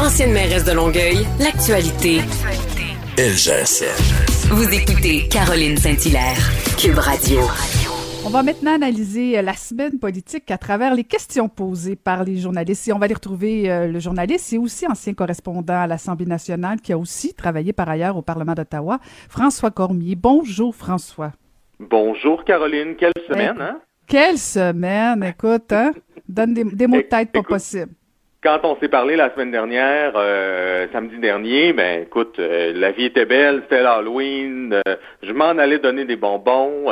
Ancienne mairesse de Longueuil, l'actualité. LGSN. Vous écoutez Caroline Saint-Hilaire, Cube Radio. On va maintenant analyser euh, la semaine politique à travers les questions posées par les journalistes. Et on va aller retrouver euh, le journaliste et aussi ancien correspondant à l'Assemblée nationale qui a aussi travaillé par ailleurs au Parlement d'Ottawa, François Cormier. Bonjour François. Bonjour Caroline, quelle semaine, hein? Quelle semaine, écoute, hein? Donne des, mots de tête pas possible. Quand on s'est parlé la semaine dernière, euh, samedi dernier, ben écoute, euh, la vie était belle, c'était l'Halloween, euh, je m'en allais donner des bonbons.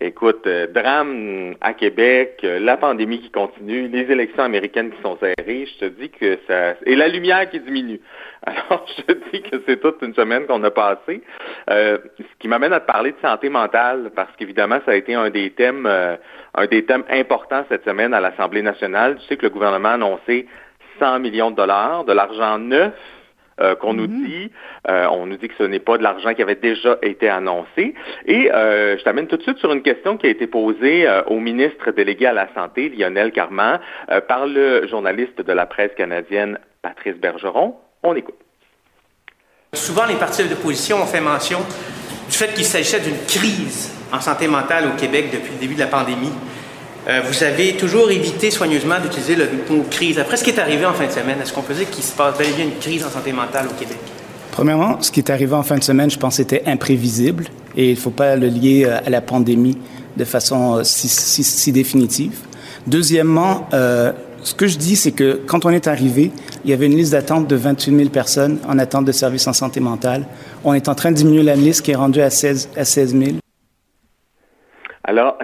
écoute, drame à Québec, la pandémie qui continue, les élections américaines qui sont serrées, je te dis que ça... Et la lumière qui diminue. Alors, je te dis que c'est toute une semaine qu'on a passée. ce qui m'amène à te parler de santé mentale, parce qu'évidemment, ça a été un des thèmes, un des thèmes importants cette semaine à l'Assemblée nationale. Tu sais que le gouvernement a annoncé 100 millions de dollars, de l'argent neuf euh, qu'on nous mhm. dit. Euh, on nous dit que ce n'est pas de l'argent qui avait déjà été annoncé. Et euh, je t'amène tout de suite sur une question qui a été posée au ministre délégué à la Santé, Lionel Carman, par le journaliste de la presse canadienne, Patrice Bergeron. On écoute. Souvent, les partis d'opposition ont fait mention du fait qu'il s'agissait d'une crise en santé mentale au Québec depuis le début de la pandémie. Euh, vous avez toujours évité soigneusement d'utiliser le mot crise. Après ce qui est arrivé en fin de semaine, est-ce qu'on peut dire qu'il se passe bel et bien une crise en santé mentale au Québec? Premièrement, ce qui est arrivé en fin de semaine, je pense, était imprévisible et il ne faut pas le lier euh, à la pandémie de façon euh, si, définitive. Deuxièmement, ce que je dis, c'est que quand on est arrivé, il y avait une liste d'attente de 28 000 personnes en attente de services en santé mentale. On est en train de diminuer la liste qui est rendue à 16, à 16 000. Alors,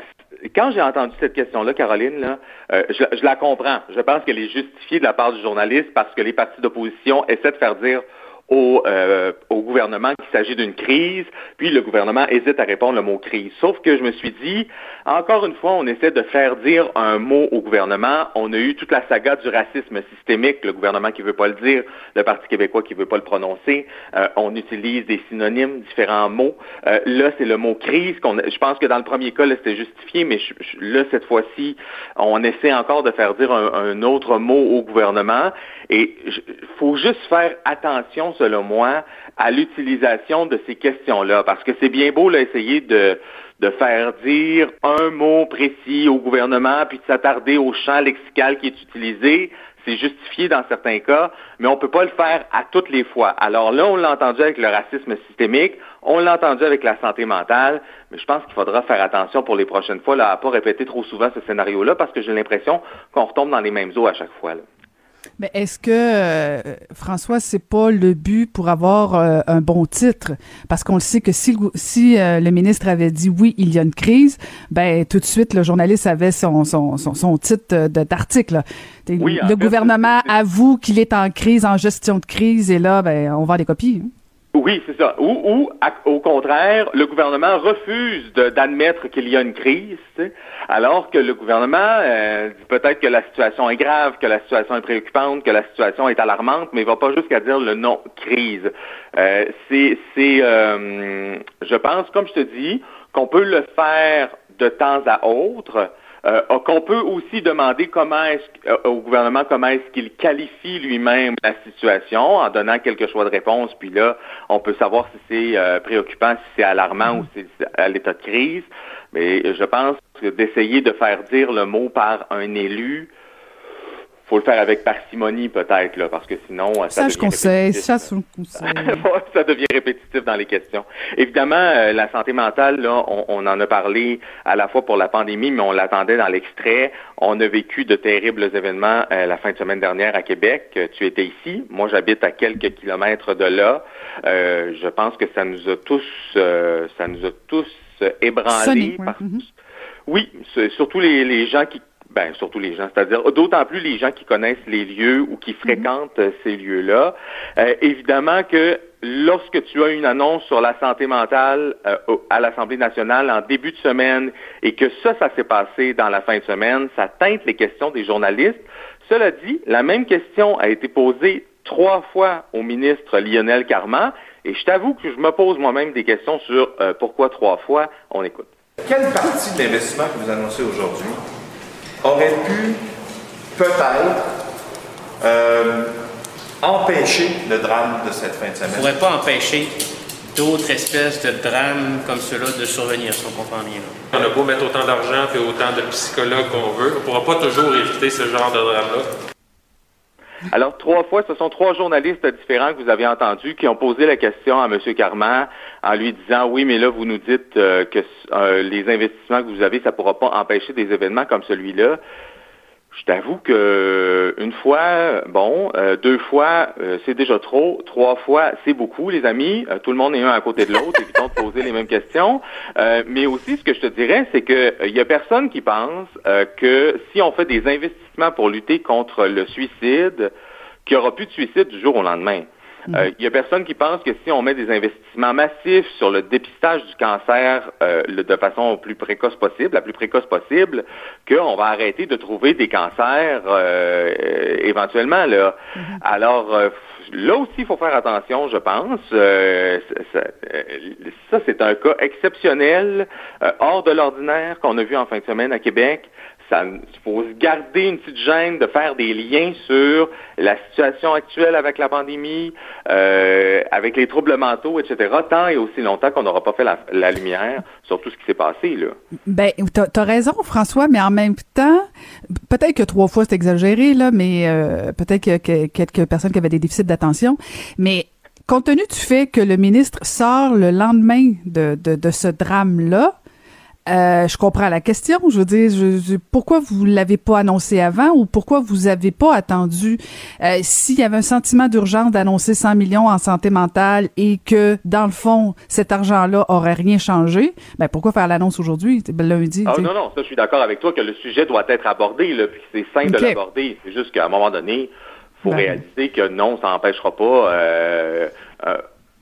quand j'ai entendu cette question-là, Caroline, là, euh, je, la comprends. Je pense qu'elle est justifiée de la part du journaliste parce que les partis d'opposition essaient de faire dire au, euh, au gouvernement qu'il s'agit d'une crise, puis le gouvernement hésite à répondre le mot crise. Sauf que je me suis dit, encore une fois, on essaie de faire dire un mot au gouvernement. On a eu toute la saga du racisme systémique, le gouvernement qui veut pas le dire, le Parti québécois qui veut pas le prononcer. Euh, on utilise des synonymes, différents mots. Euh, là, c'est le mot crise. Je pense que dans le premier cas, c'était justifié, mais là, cette fois-ci, on essaie encore de faire dire un, un autre mot au gouvernement. Et il faut juste faire attention selon moi, à l'utilisation de ces questions-là. Parce que c'est bien beau là, essayer de, de faire dire un mot précis au gouvernement, puis de s'attarder au champ lexical qui est utilisé. C'est justifié dans certains cas, mais on ne peut pas le faire à toutes les fois. Alors là, on l'a entendu avec le racisme systémique, on l'a entendu avec la santé mentale, mais je pense qu'il faudra faire attention pour les prochaines fois là, à ne pas répéter trop souvent ce scénario-là, parce que j'ai l'impression qu'on retombe dans les mêmes eaux à chaque fois. Là. Mais est-ce que, euh, François, c'est pas le but pour avoir euh, un bon titre? Parce qu'on le sait que si, si euh, le ministre avait dit oui, il y a une crise, ben tout de suite, le journaliste avait son, son, son, titre d'article. le gouvernement avoue qu'il est en crise, en gestion de crise, et là, ben, on vend des copies. Hein? Oui, c'est ça. Ou, ou au contraire, le gouvernement refuse d'admettre qu'il y a une crise, alors que le gouvernement euh, dit peut-être que la situation est grave, que la situation est préoccupante, que la situation est alarmante, mais il va pas jusqu'à dire le nom crise. Euh, c'est, euh, je pense, comme je te dis, qu'on peut le faire de temps à autre, euh, qu'on peut aussi demander comment est-ce euh, au gouvernement comment est-ce qu'il qualifie lui-même la situation en donnant quelque choix de réponse. Puis là, on peut savoir si c'est euh, préoccupant, si c'est alarmant ou si c'est à l'état de crise. Mais je pense que d'essayer de faire dire le mot par un élu, faut le faire avec parcimonie peut-être là, parce que sinon euh, ça, devient conseil, ça, ça devient répétitif dans les questions. Évidemment, euh, la santé mentale, là, on, en a parlé à la fois pour la pandémie, mais on l'attendait dans l'extrait. On a vécu de terribles événements euh, la fin de semaine dernière à Québec. Tu étais ici, moi j'habite à quelques kilomètres de là. je pense que ça nous a tous, ça nous a tous ébranlés. Mm-hmm. Oui, surtout les, les gens qui ben, surtout les gens, c'est-à-dire d'autant plus les gens qui connaissent les lieux ou qui mhm. fréquentent euh, ces lieux-là. Euh, évidemment que lorsque tu as une annonce sur la santé mentale euh, à l'Assemblée nationale en début de semaine et que ça, ça s'est passé dans la fin de semaine, ça teinte les questions des journalistes. Cela dit, la même question a été posée trois fois au ministre Lionel Carman et je t'avoue que je me pose moi-même des questions sur pourquoi trois fois. On écoute. Quelle partie de l'investissement que vous annoncez aujourd'hui aurait pu peut-être euh, empêcher le drame de cette fin de semaine? On ne pourrait pas empêcher d'autres espèces de drames comme ceux-là de survenir, si on comprend bien. On a beau mettre autant d'argent et autant de psychologues qu'on veut, on ne pourra pas toujours éviter ce genre de drame-là. Alors, trois fois, ce sont trois journalistes différents que vous avez entendus qui ont posé la question à M. Carman en lui disant oui, mais là, vous nous dites euh, que euh, les investissements que vous avez, ça ne pourra pas empêcher des événements comme celui-là. Je t'avoue que une fois, bon, euh, deux fois, c'est déjà trop. Trois fois, c'est beaucoup, les amis. tout le monde est un à côté de l'autre, évitons de poser les mêmes questions. mais aussi, ce que je te dirais, c'est que il y a personne qui pense que si on fait des investissements pour lutter contre le suicide, qu'il n'y aura plus de suicide du jour au lendemain. Il euh, y a personne qui pense que si on met des investissements massifs sur le dépistage du cancer euh, de façon plus précoce possible, la plus précoce possible, qu'on va arrêter de trouver des cancers euh, éventuellement. Là. Mm-hmm. Alors, là aussi, il faut faire attention, je pense. ça, c'est un cas exceptionnel, hors de l'ordinaire qu'on a vu en fin de semaine à Québec il faut se garder une petite gêne de faire des liens sur la situation actuelle avec la pandémie, euh, avec les troubles mentaux, etc., tant et aussi longtemps qu'on n'aura pas fait la, lumière sur tout ce qui s'est passé. Là. Ben, t'as as raison, François, mais en même temps, peut-être que trois fois c'est exagéré, là, mais euh, peut-être que, que quelques personnes qui avaient des déficits d'attention, mais compte tenu du fait que le ministre sort le lendemain de, de, de ce drame-là, euh, je comprends la question. Je veux dire, je, pourquoi vous l'avez pas annoncé avant ou pourquoi vous avez pas attendu euh, s'il y avait un sentiment d'urgence d'annoncer 100 millions en santé mentale et que dans le fond cet argent-là aurait rien changé, ben pourquoi faire l'annonce aujourd'hui, lundi Ah non non, ça je suis d'accord avec toi que le sujet doit être abordé là, puis c'est simple de l'aborder. C'est juste qu'à un moment donné, faut ben. réaliser que non, ça n'empêchera pas euh,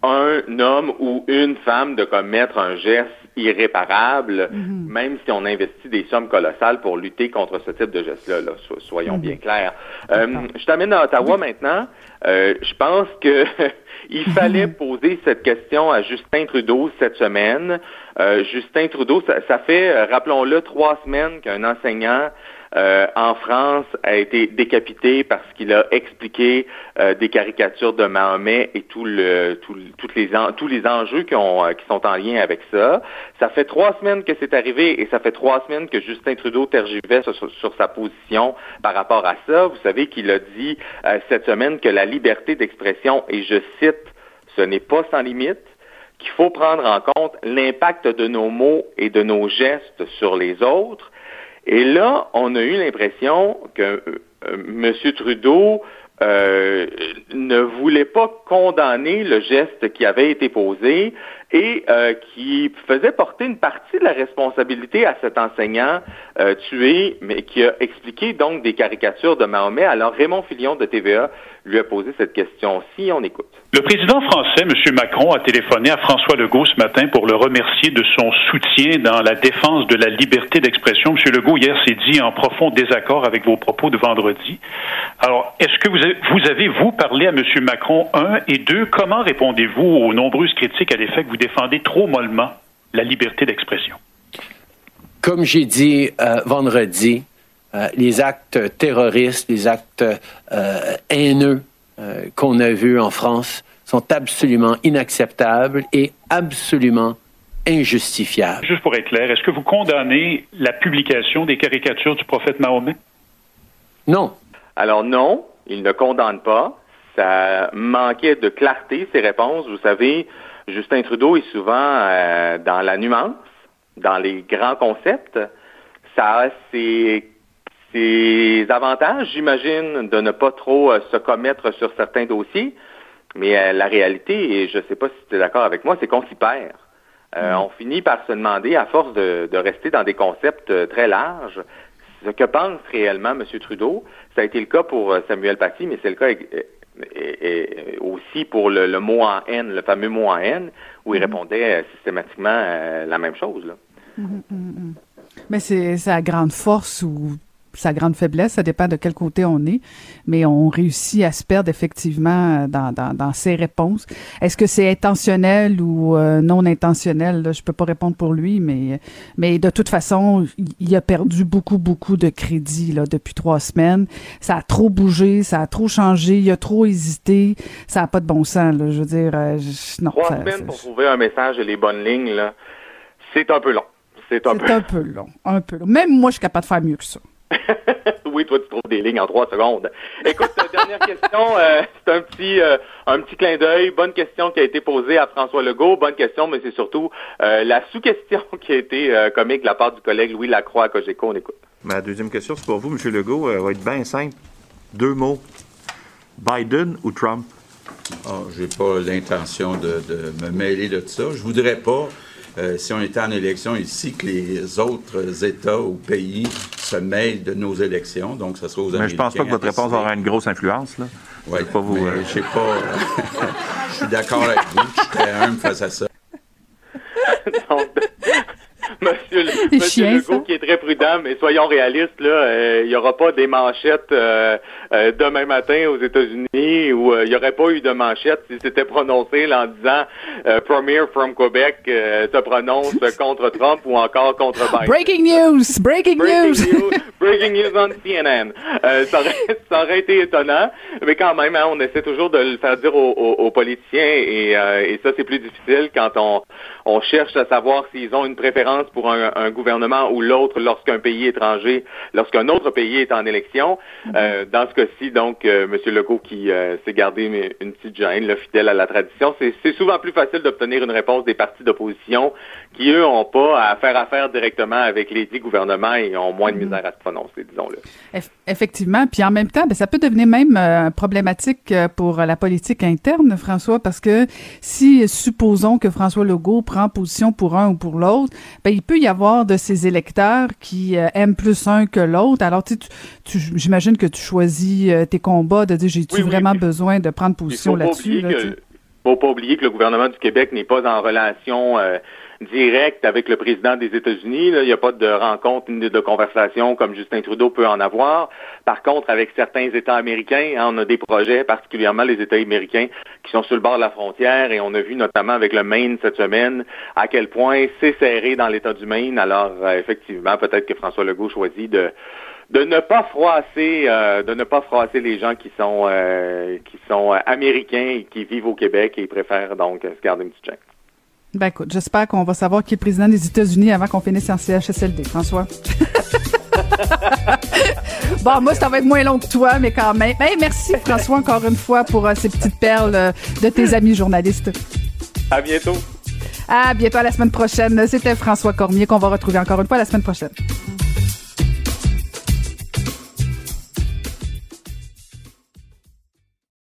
un homme ou une femme de commettre un geste irréparable, mhm. même si on investit des sommes colossales pour lutter contre ce type de geste-là. soyons mhm. bien clairs. Euh, je t'amène à Ottawa maintenant. Euh, je pense que il mhm. fallait poser cette question à Justin Trudeau cette semaine. Euh, Justin Trudeau, ça, ça fait, rappelons-le, trois semaines qu'un enseignant euh, en France a été décapité parce qu'il a expliqué euh, des caricatures de Mahomet et toutes les tous les enjeux euh, qui sont en lien avec ça. Ça fait trois semaines que c'est arrivé et ça fait trois semaines que Justin Trudeau tergivait sur, sur, sa position par rapport à ça. Vous savez qu'il a dit cette semaine que la liberté d'expression, et je cite, ce n'est pas sans limite, qu'il faut prendre en compte l'impact de nos mots et de nos gestes sur les autres et là, on a eu l'impression que euh, euh, M. Trudeau euh, ne voulait pas condamner le geste qui avait été posé et qui faisait porter une partie de la responsabilité à cet enseignant tué, mais qui a expliqué donc des caricatures de Mahomet. Alors Raymond Filion de TVA lui a posé cette question-ci. On écoute. Le président français, M. Macron, a téléphoné à François Legault ce matin pour le remercier de son soutien dans la défense de la liberté d'expression. M. Legault, hier, s'est dit en profond désaccord avec vos propos de vendredi. Alors, est-ce que vous avez, vous, avez, vous parlé à M. Macron, un, et deux, comment répondez-vous aux nombreuses critiques à l'effet que vous défendez trop mollement la liberté d'expression? Comme j'ai dit euh, vendredi, euh, les actes terroristes, les actes euh, haineux euh, qu'on a vus en France sont absolument inacceptables et absolument injustifiables. Juste pour être clair, est-ce que vous condamnez la publication des caricatures du prophète Mahomet? Non. Alors non, il ne condamne pas. Ça manquait de clarté, ces réponses. Vous savez, Justin Trudeau est souvent dans la nuance, dans les grands concepts. Ça a ses ses avantages, j'imagine, de ne pas trop euh, se commettre sur certains dossiers, mais euh, la réalité, et je ne sais pas si tu es d'accord avec moi, c'est qu'on s'y perd. Euh, mm. On finit par se demander, à force de, rester dans des concepts très larges, ce que pense réellement M. Trudeau. Ça a été le cas pour Samuel Paty, mais c'est le cas aussi pour le, mot en haine, le fameux mot en haine, où il mm. répondait systématiquement la même chose. Là. Mm, mais c'est sa grande force ou sa grande faiblesse, ça dépend de quel côté on est, mais on réussit à se perdre effectivement dans, dans, dans ses réponses. Est-ce que c'est intentionnel ou euh, non intentionnel? Là, je peux pas répondre pour lui, mais, mais de toute façon, il a perdu beaucoup, beaucoup de crédit là, depuis trois semaines. Ça a trop bougé, ça a trop changé, il a trop hésité, ça a pas de bon sens. Là, je veux dire, euh, non. Trois ça- semaines pour trouver un message et les bonnes lignes, là, c'est un peu long. C'est un peu C'est un peu long, un peu long. Même moi, je suis capable de faire mieux que ça. oui, toi, tu trouves des lignes en trois secondes. Écoute, euh, dernière question. euh, c'est un petit, euh, un petit clin d'œil. Bonne question qui a été posée à François Legault. Bonne question, mais c'est surtout euh, la sous-question qui a été euh, comique de la part du collègue Louis Lacroix à Cogeco. On écoute. Ma deuxième question, c'est pour vous, M. Legault. Elle va être bien simple. Deux mots. Biden ou Trump? Oh, j'ai pas l'intention de, de me mêler de ça. Je voudrais pas, euh, si on était en élection ici, que les autres États ou pays se de nos élections. Donc, ça sera aux Mais je pense pas que votre réponse aura une grosse influence. Là. Oui, pas vous, mais euh, pas... je suis d'accord avec vous. Je suis très humble face à ça. Donc, Monsieur, le- Monsieur chiant, Legault ça. qui est très prudent, mais soyons réalistes, là, euh, il n'y aura pas des manchettes euh, euh, demain matin aux États-Unis euh, il n'y aurait pas eu de manchettes si c'était prononcé là, en disant Premier from Quebec se prononce contre Trump ou encore contre Biden. Breaking news! Breaking, Breaking news! news, breaking news on CNN. Ça, aurait, ça aurait été étonnant, mais quand même, hein, on essaie toujours de le faire dire aux, aux- aux politiciens et, et ça, c'est plus difficile quand on, on cherche à savoir s'ils ont une préférence pour un, un gouvernement ou l'autre lorsqu'un pays étranger, lorsqu'un autre pays est en élection. Euh, dans ce cas-ci, donc, euh, M. Legault qui euh, s'est gardé une- une petite gêne, là, fidèle à la tradition, c'est souvent plus facile d'obtenir une réponse des partis d'opposition qui, eux, n'ont pas à faire affaire directement avec les dix gouvernements et ont moins de misère à se prononcer, disons-le. Eff- Effectivement. Puis en même temps, ben, ça peut devenir même euh, problématique pour la politique interne, François, parce que si, supposons que François Legault prend position pour un ou pour l'autre, ben, il peut y avoir de ses électeurs qui euh, aiment plus un que l'autre. Alors, tu, sais, tu, j'imagine que tu choisis euh, tes combats de dire, j'ai-tu Oui, vraiment besoin de prendre Il position là-dessus? là, sais? que faut pas oublier que le gouvernement du Québec n'est pas en relation euh, directe avec le président des États-Unis. Il n'y a pas de rencontre ni de conversation comme Justin Trudeau peut en avoir. Par contre, avec certains États américains, hein, on a des projets, particulièrement les États américains, qui sont sur le bord de la frontière et on a vu notamment avec le Maine cette semaine à quel point c'est serré dans l'État du Maine. Alors, euh, effectivement, peut-être que François Legault choisit de de ne pas froisser euh, de ne pas froisser les gens qui sont euh, qui sont euh, américains et qui vivent au Québec et ils préfèrent donc se garder une petite chaîne. Ben écoute, j'espère qu'on va savoir qui est le président des États-Unis avant qu'on finisse en CHSLD, François? bon, moi, ça va être moins long que toi, mais quand même. Hey, merci, François, encore une fois, pour euh, ces petites perles euh, de tes amis journalistes. À bientôt. À bientôt à la semaine prochaine. C'était François Cormier qu'on va retrouver encore une fois la semaine prochaine.